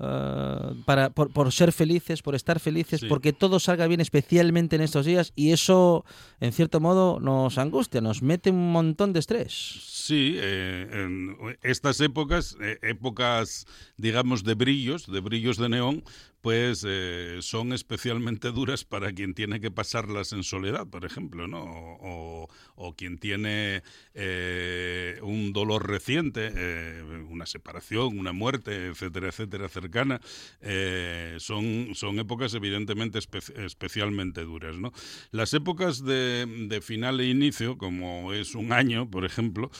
eh, para, por, por ser felices, por estar felices, Sí. porque todo salga bien especialmente en estos días y eso, en cierto modo, nos angustia, nos mete un montón de estrés. Sí, eh, en estas épocas, eh, épocas, digamos, de brillos, de brillos de neón, pues eh, son especialmente duras para quien tiene que pasarlas en soledad, por ejemplo, ¿no? O, o quien tiene eh, un dolor reciente, eh, una separación, una muerte, etcétera, etcétera, cercana. Son, son épocas evidentemente espe- especialmente duras, ¿no? Las épocas de, de final e inicio, como es un año, por ejemplo,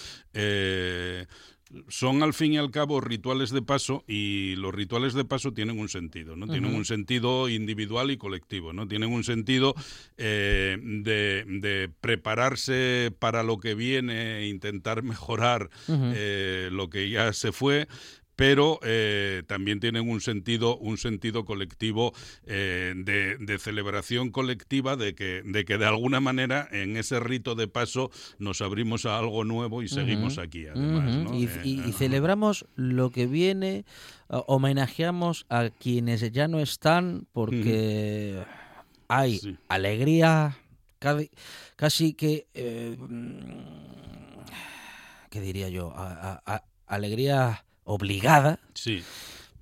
son al fin y al cabo rituales de paso y los rituales de paso tienen un sentido, ¿no? Tienen un sentido individual y colectivo, ¿no? Tienen un sentido eh, de, de prepararse para lo que viene e intentar mejorar eh, lo que ya se fue pero eh, también tienen un sentido un sentido colectivo eh, de, de celebración colectiva de que de que de alguna manera en ese rito de paso nos abrimos a algo nuevo y seguimos aquí además y, Eh, y- y ajá. celebramos lo que viene, homenajeamos a quienes ya no están porque hay Sí. alegría, casi, que... eh, ¿Qué diría yo? A- a- a- alegría obligada, sí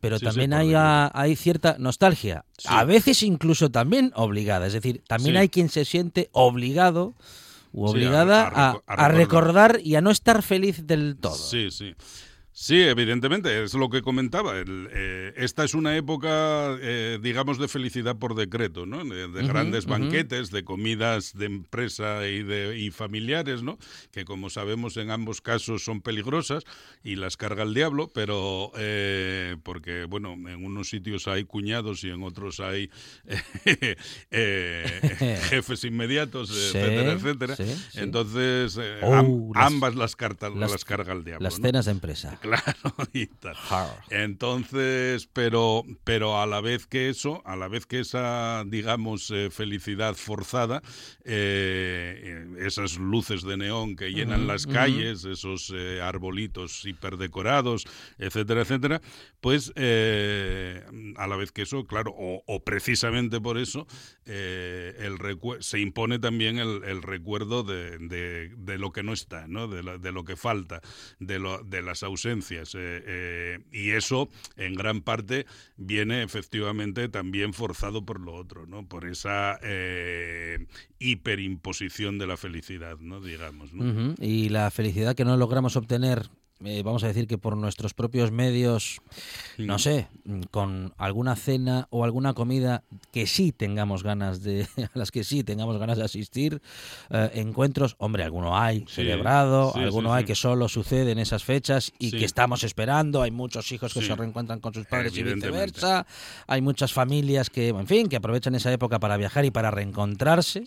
pero Sí, también hay, a- hay cierta nostalgia, Sí. a veces incluso también obligada, es decir, también hay quien se siente obligado u obligada a a, reco- a recordar. recordar y a no estar feliz del todo. Sí, sí. Sí, evidentemente, es lo que comentaba. El, eh, esta es una época, eh, digamos, de felicidad por decreto, ¿no? De, grandes banquetes, de comidas de empresa y, de, y familiares, ¿no? Que como sabemos en ambos casos son peligrosas y las carga el diablo, pero eh, porque, bueno, en unos sitios hay cuñados y en otros hay eh, jefes inmediatos, Sí, etcétera, etcétera. sí, sí. Entonces, eh, Oh, am- ambas las, cartas, las- las carga el diablo. Las ¿no? cenas de empresa. Claro, y tal. Entonces, pero, pero a la vez que eso, a la vez que esa, digamos, eh, felicidad forzada, eh, esas luces de neón que llenan las calles, esos eh, arbolitos hiperdecorados, etcétera, etcétera, pues eh, a la vez que eso, claro, o, o precisamente por eso, el se impone también el, el recuerdo de, de- de lo que no está, ¿no? de, lo, de lo que falta, de, lo, de las ausencias. Eh, eh, y eso, en gran parte, viene efectivamente también forzado por lo otro, ¿no? por esa eh, hiperimposición de la felicidad, ¿no? digamos. Y la felicidad que no logramos obtener eh, vamos a decir que por nuestros propios medios, no sé, mm, con alguna cena o alguna comida que sí tengamos ganas de, a las que sí tengamos ganas de asistir, eh, encuentros, hombre, alguno hay Sí, celebrado, sí, alguno hay que solo sucede en esas fechas y que estamos esperando, hay muchos hijos que se reencuentran con sus padres y viceversa, hay muchas familias que, en fin, que aprovechan esa época para viajar y para reencontrarse.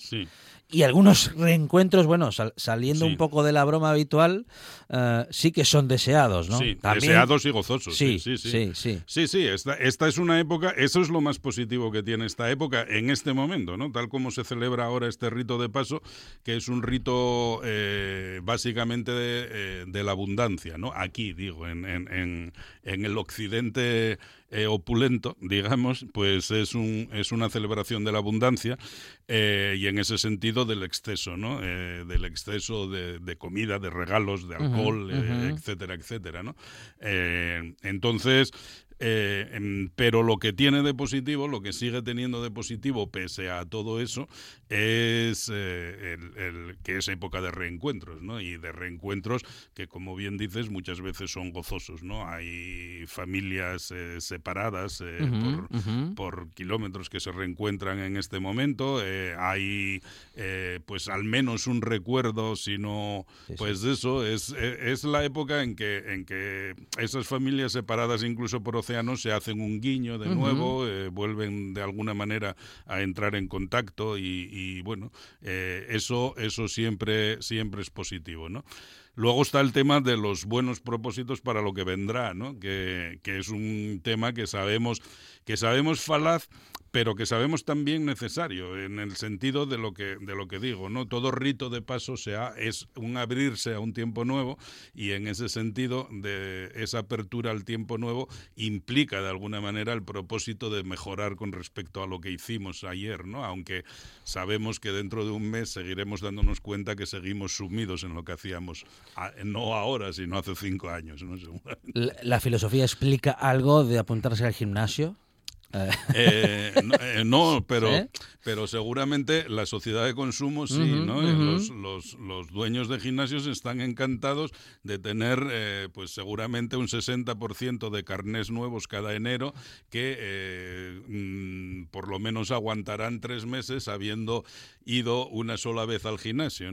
Y algunos reencuentros, bueno, sal- saliendo Sí. un poco de la broma habitual, eh, sí que son deseados, ¿no? Sí, También- deseados y gozosos. Sí, Sí, sí, sí, sí. Sí, sí, esta, esta es una época, eso es lo más positivo que tiene esta época en este momento, ¿no? Tal como se celebra ahora este rito de paso, que es un rito eh, básicamente de, eh, de la abundancia, ¿no? Aquí, digo, en, en, en, en el occidente eh, opulento, digamos, pues es, un, es una celebración de la abundancia eh, y en ese sentido del exceso, ¿no? Eh, del exceso de, de comida, de regalos, de alcohol, etcétera, etcétera, ¿no? Entonces, eh, pero lo que tiene de positivo, lo que sigue teniendo de positivo pese a todo eso, es eh, el, el- que es época de reencuentros, ¿no? Y de reencuentros que, como bien dices, muchas veces son gozosos, ¿no? Hay familias eh, separadas eh, Ujú, por, kilómetros que se reencuentran en este momento. hay, eh, pues, al menos un recuerdo, si no, Sí, sí. pues eso es, es la época en que, en que esas familias separadas, incluso por se hacen un guiño de nuevo, eh, vuelven de alguna manera a entrar en contacto y, y, bueno, eh, eso, eso siempre, siempre es positivo, ¿no? Luego está el tema de los buenos propósitos para lo que vendrá, ¿no? Que, que es un tema que sabemos, que sabemos falaz, pero que sabemos también necesario, en el sentido de lo que, de lo que digo, ¿no? Todo rito de paso sea, es un abrirse a un tiempo nuevo, y en ese sentido, de esa apertura al tiempo nuevo implica de alguna manera el propósito de mejorar con respecto a lo que hicimos ayer, ¿no? Aunque sabemos que dentro de un mes seguiremos dándonos cuenta que seguimos sumidos en lo que hacíamos, no ahora, sino hace cinco años, la filosofía explica algo de apuntarse al gimnasio. Eh, no, eh, no, pero, pero seguramente la sociedad de consumo sí, ¿no? Los, los, los dueños de gimnasios están encantados de tener, eh, pues seguramente un 60% de carnés nuevos cada enero que mm, por lo menos aguantarán tres meses habiendo ido una sola vez al gimnasio,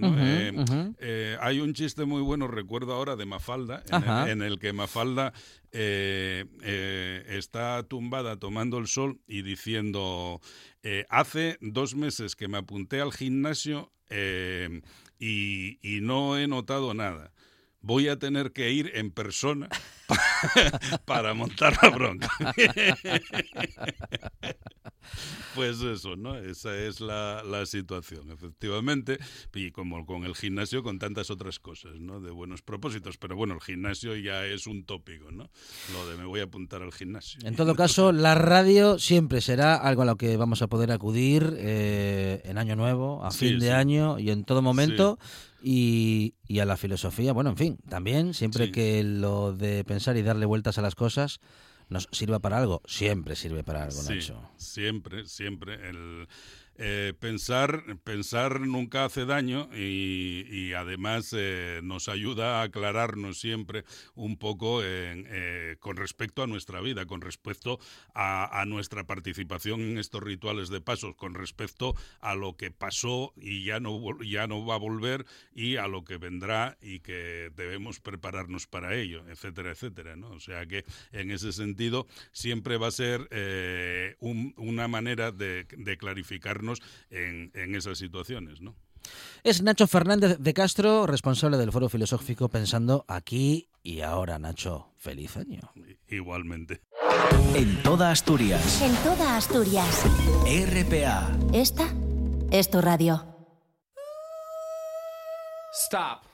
hay un chiste muy bueno, recuerdo ahora, de Mafalda, en Ajá. el, en el que Mafalda eh, eh, está tumbada tomando el sol y diciendo, eh, hace dos meses que me apunté al gimnasio eh, y, y no he notado nada. Voy a tener que ir en persona para montar la bronca. Pues eso, ¿no? Esa es la, la situación, efectivamente. Y como con el gimnasio, con tantas otras cosas, ¿no? De buenos propósitos. Pero bueno, el gimnasio ya es un tópico, ¿no? Lo de me voy a apuntar al gimnasio. En todo caso, la radio siempre será algo a lo que vamos a poder acudir eh, en Año Nuevo, a Sí, fin de sí. año y en todo momento. Y, y a la filosofía, bueno, en fin, también, siempre Sí. que lo de pensar y darle vueltas a las cosas nos sirva para algo, siempre sirve para algo, Sí, Nacho. siempre, siempre. El, eh, pensar, pensar nunca hace daño y, además eh, nos ayuda a aclararnos siempre un poco en, eh, con respecto a nuestra vida, con respecto a, nuestra participación en estos rituales de pasos, con respecto a lo que pasó y ya no, ya no va a volver y a lo que vendrá y que debemos prepararnos para ello, etcétera, etcétera. ¿no? O sea que en ese sentido siempre va a ser eh, un- una manera de, de en, en esas situaciones. ¿no? Es Nacho Fernández de Castro, responsable del Foro Filosófico Pensando aquí y ahora, Nacho. Feliz año. Igualmente. En toda Asturias. En toda Asturias. RPA. Esta es tu radio. Stop.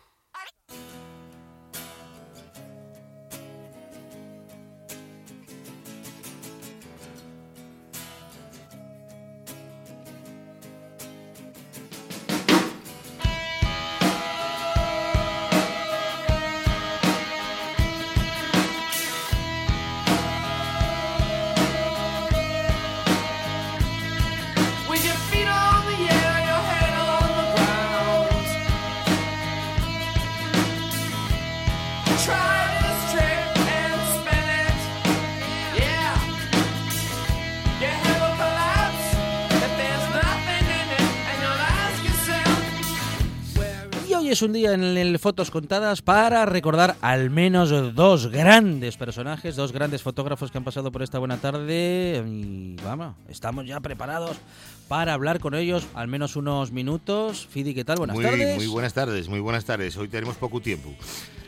Es un día en el Fotos Contadas para recordar al menos dos grandes personajes, dos grandes fotógrafos que han pasado por esta buena tarde. Y vamos, estamos ya preparados para hablar con ellos al menos unos minutos. Fidi, ¿qué tal? Buenas muy, tardes. Muy buenas tardes, muy buenas tardes. Hoy tenemos poco tiempo.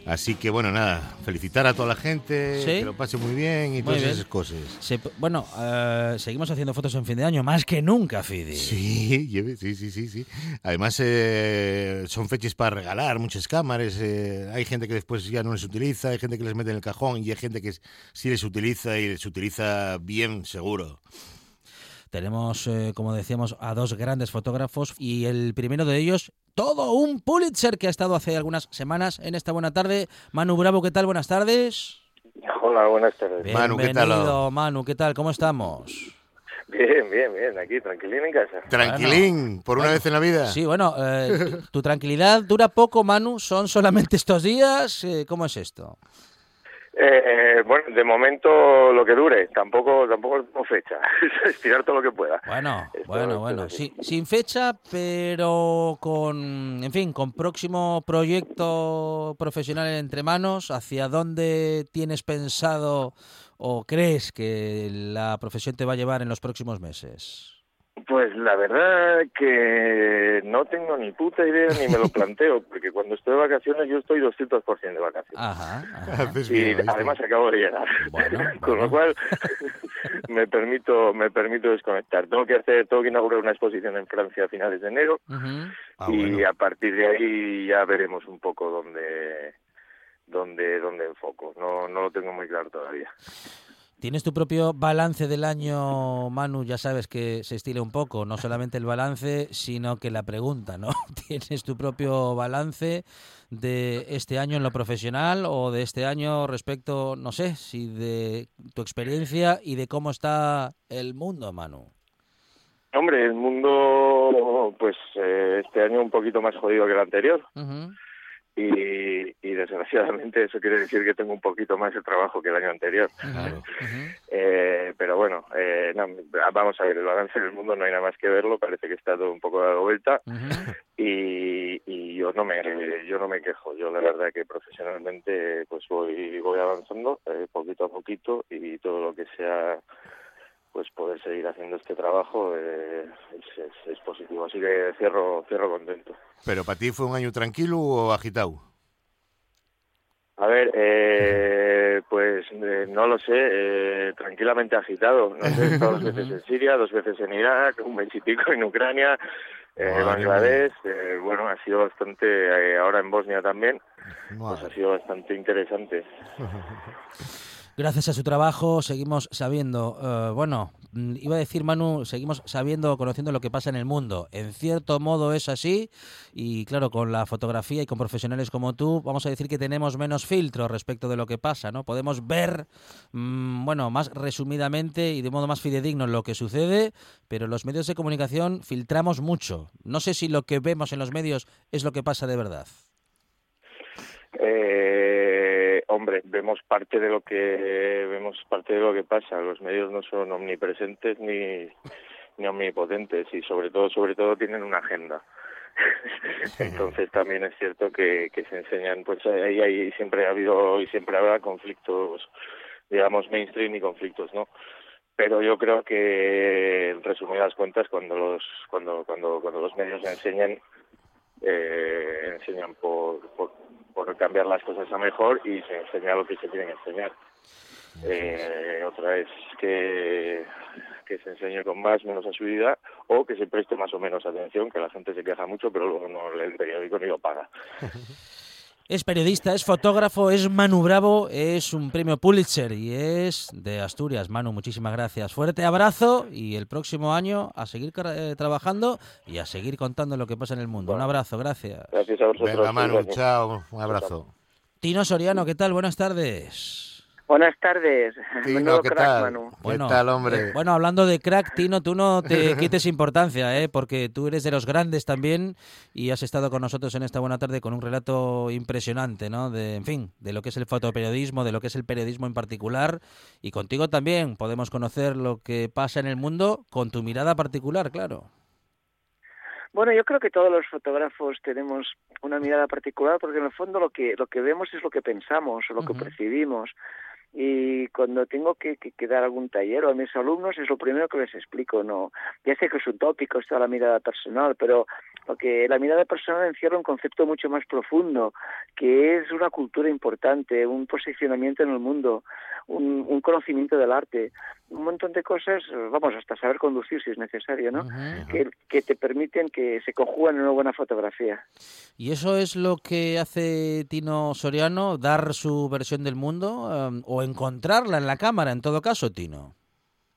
Así que bueno, nada, felicitar a toda la gente, Sí. que lo pase muy bien y Muy todas bien. esas cosas. Se- bueno, eh, seguimos haciendo fotos en fin de año, más que nunca, Fidi. Sí, sí, sí, sí, sí. Además eh, son fechas para regalar muchas cámaras. eh, hay gente que después ya no les utiliza, hay gente que les mete en el cajón y hay gente que sí les utiliza y les utiliza bien, seguro. Tenemos, eh, como decíamos, a dos grandes fotógrafos y el primero de ellos, todo un Pulitzer que ha estado hace algunas semanas en esta buena tarde. Manu Bravo, ¿qué tal? Buenas tardes. Hola, buenas tardes. Manu, ¿qué tal? Bienvenido, Manu, ¿qué tal? ¿Cómo estamos? Bien, bien, bien, aquí, tranquilín en casa. Tranquilín, por una vez en la vida. Sí, bueno, eh, tu tranquilidad dura poco, Manu. ¿Son solamente estos días? Eh, ¿Cómo es esto? Eh, eh, bueno, de momento lo que dure, tampoco tampoco tengo fecha, estirar todo lo que pueda. Bueno, Esto- bueno, bueno. Sí, sin fecha, pero con, en fin, con próximo proyecto profesional entre manos. ¿Hacia dónde tienes pensado o crees que la profesión te va a llevar en los próximos meses? Pues la verdad que no tengo ni puta idea ni me lo planteo, porque cuando estoy de vacaciones yo estoy 200% de vacaciones. Ajá, ajá. Haces Y además acabo de llegar. Bueno, Con bueno. lo cual me permito me permito desconectar. Tengo que hacer tengo que inaugurar una exposición en Francia a finales de enero. Ah, y bueno. a partir de ahí ya veremos un poco dónde dónde dónde enfoco. No no lo tengo muy claro todavía. Tienes tu propio balance del año, Manu, ya sabes que se estila un poco, no solamente el balance, sino que la pregunta, ¿no? ¿Tienes tu propio balance de este año en lo profesional o de este año respecto, no sé, si de tu experiencia y de cómo está el mundo, Manu? Hombre, el mundo pues eh, este año un poquito más jodido que el anterior. Y, y desgraciadamente eso quiere decir que tengo un poquito más de trabajo que el año anterior. Claro. Eh, pero bueno, eh, no, vamos a ver, el balance del mundo no hay nada más que verlo, parece que está todo un poco dado vuelta y, y yo no me yo no me quejo, yo la verdad que profesionalmente pues voy voy avanzando eh, poquito a poquito y todo lo que sea pues poder seguir haciendo este trabajo eh, es, es, es positivo, así que cierro cierro contento. Pero para ti fue un año tranquilo o agitado? A ver, eh, pues eh, no lo sé, eh, tranquilamente agitado. No sé, dos veces en Siria, dos veces en Irak, un mes y pico en Ucrania, eh, Madre Bangladesh. eh, bueno, ha sido bastante, ahora en Bosnia también, pues ha sido bastante interesante. Gracias a su trabajo seguimos sabiendo, eh, bueno, mm, iba a decir Manu, seguimos sabiendo, conociendo lo que pasa en el mundo. En cierto modo es así y claro, con la fotografía y con profesionales como tú, vamos a decir que tenemos menos filtro respecto de lo que pasa, ¿no? Podemos ver, mm, bueno, más resumidamente y de modo más fidedigno lo que sucede, pero los medios de comunicación filtramos mucho. No sé si lo que vemos en los medios es lo que pasa de verdad. Eh, hombre, vemos parte de lo que vemos parte de lo que pasa. Los medios no son omnipresentes ni, ni omnipotentes y sobre todo sobre todo tienen una agenda. Entonces también es cierto que, que se enseñan, pues ahí, ahí siempre ha habido y siempre habrá conflictos, digamos mainstream y conflictos, ¿no? Pero yo creo que en resumidas cuentas cuando los cuando cuando cuando los medios enseñan eh, enseñan por, por, por cambiar las cosas a mejor y se enseña lo que se tiene que enseñar. Eh, otra es que, que se enseñe con más, menos asiduidad o que se preste más o menos atención, que la gente se queja mucho pero luego no lee el periódico ni lo paga. Es periodista, es fotógrafo, es Manu Bravo, es un premio Pulitzer y es de Asturias. Manu, muchísimas gracias. Fuerte abrazo y el próximo año a seguir eh, trabajando y a seguir contando lo que pasa en el mundo. Un abrazo, gracias. Gracias a vosotros. Venga, Manu, Gracias. chao, un abrazo. Tino Soriano, ¿qué tal? Buenas tardes. Buenas tardes. Tino, ¿qué crack, tal? Manu. ¿Qué tal, hombre? eh, bueno, hablando de crack, Tino, tú no te quites importancia, ¿eh? porque tú eres de los grandes también y has estado con nosotros en esta buena tarde con un relato impresionante, ¿no? De, en fin, de lo que es el fotoperiodismo, de lo que es el periodismo en particular. Y contigo también podemos conocer lo que pasa en el mundo con tu mirada particular, claro. Bueno, yo creo que todos los fotógrafos tenemos una mirada particular porque en el fondo lo que lo que vemos es lo que pensamos o lo que percibimos. Y cuando tengo que, que, que dar algún taller a mis alumnos es lo primero que les explico. No, ya sé que es utópico esto de la mirada personal, pero lo la mirada personal encierra un concepto mucho más profundo, que es una cultura importante, un posicionamiento en el mundo, un, un conocimiento del arte, un montón de cosas, vamos, hasta saber conducir si es necesario, ¿no? Que, que te permiten que se conjugan en una buena fotografía. ¿Y eso es lo que hace Tino Soriano, dar su versión del mundo em, o encontrarla en la cámara, en todo caso, Tino?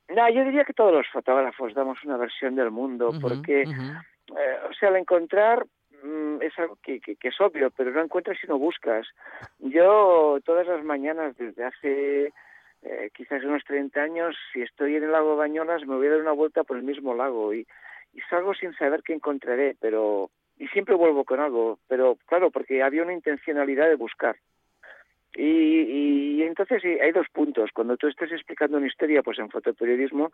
No, yo diría que todos los fotógrafos damos una versión del mundo, porque, eh, o sea, al encontrar es algo que, que- es obvio, pero no encuentras si no buscas. Yo todas las mañanas desde hace eh, quizás unos 30 años, si estoy en el lago Bañolas, me voy a dar una vuelta por el mismo lago y, y salgo sin saber qué encontraré, pero y siempre vuelvo con algo, pero claro, porque había una intencionalidad de buscar. Y, y entonces sí, hay dos puntos. Cuando tú estás explicando una historia, pues en fotoperiodismo,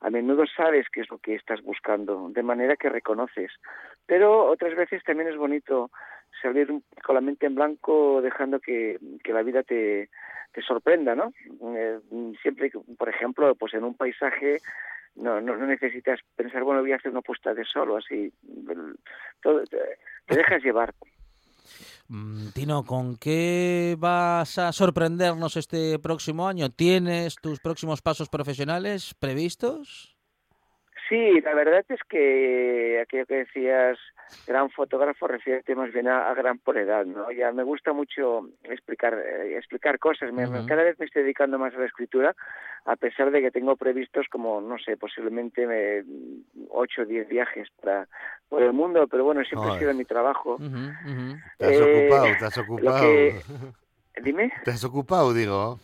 a menudo sabes qué es lo que estás buscando, de manera que reconoces. Pero otras veces también es bonito salir con la mente en blanco, dejando que, la vida te, sorprenda, ¿no? Eh, siempre, por ejemplo, pues en un paisaje no, no, necesitas pensar, bueno, voy a hacer una puesta de sol o así. Te dejas llevar. Mm, Tino, ¿con qué vas a sorprendernos este próximo año? ¿Tienes tus próximos pasos profesionales previstos? Sí, la verdad es que aquello que decías, gran fotógrafo, refiere más bien a, a gran por edad, ¿no? Ya me gusta mucho explicar eh, explicar cosas. Me- me- Ujú. cada vez me estoy dedicando más a la escritura, a pesar de que tengo previstos como, no sé, posiblemente eh, ocho o diez viajes para por el mundo, pero bueno, siempre ha sido mi trabajo. Ujú. Te has Eh, ocupado, te has ocupado. que- Dime. Te has ocupado, digo.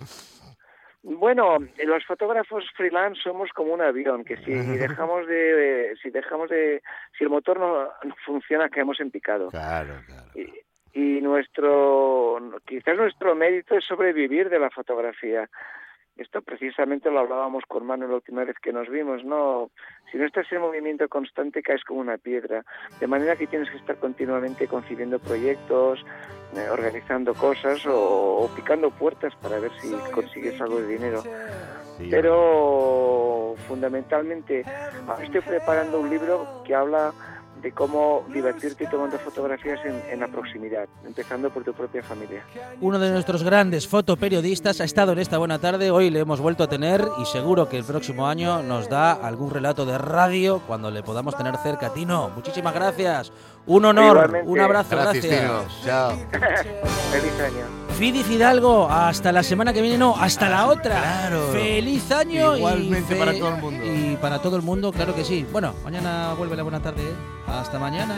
Bueno, los fotógrafos freelance somos como un avión que si dejamos de si dejamos de si el motor no, no funciona caemos en picado. Claro, claro. Y, y nuestro quizás nuestro mérito es sobrevivir de la fotografía. Esto precisamente lo hablábamos con Manu la última vez que nos vimos, ¿no? Si no estás en movimiento constante caes como una piedra, de manera que tienes que estar continuamente concibiendo proyectos, eh, organizando cosas o, o picando puertas para ver si consigues algo de dinero. Pero fundamentalmente estoy preparando un libro que habla de cómo divertirte tomando fotografías en, en la proximidad, empezando por tu propia familia. Uno de nuestros grandes fotoperiodistas ha estado en esta buena tarde, hoy le hemos vuelto a tener y seguro que el próximo año nos da algún relato de radio cuando le podamos tener cerca. Tino, muchísimas gracias. Un honor, Igualmente. un abrazo, Gracias, gracias. Tino. Chao. Feliz año. Fidi Fidalgo, hasta la semana que viene, no, hasta la ah, otra. Feliz año. Igualmente y para todo el mundo. Y para todo el mundo, claro que sí. Bueno, mañana vuelve la buena tarde. ¿eh? Hasta mañana.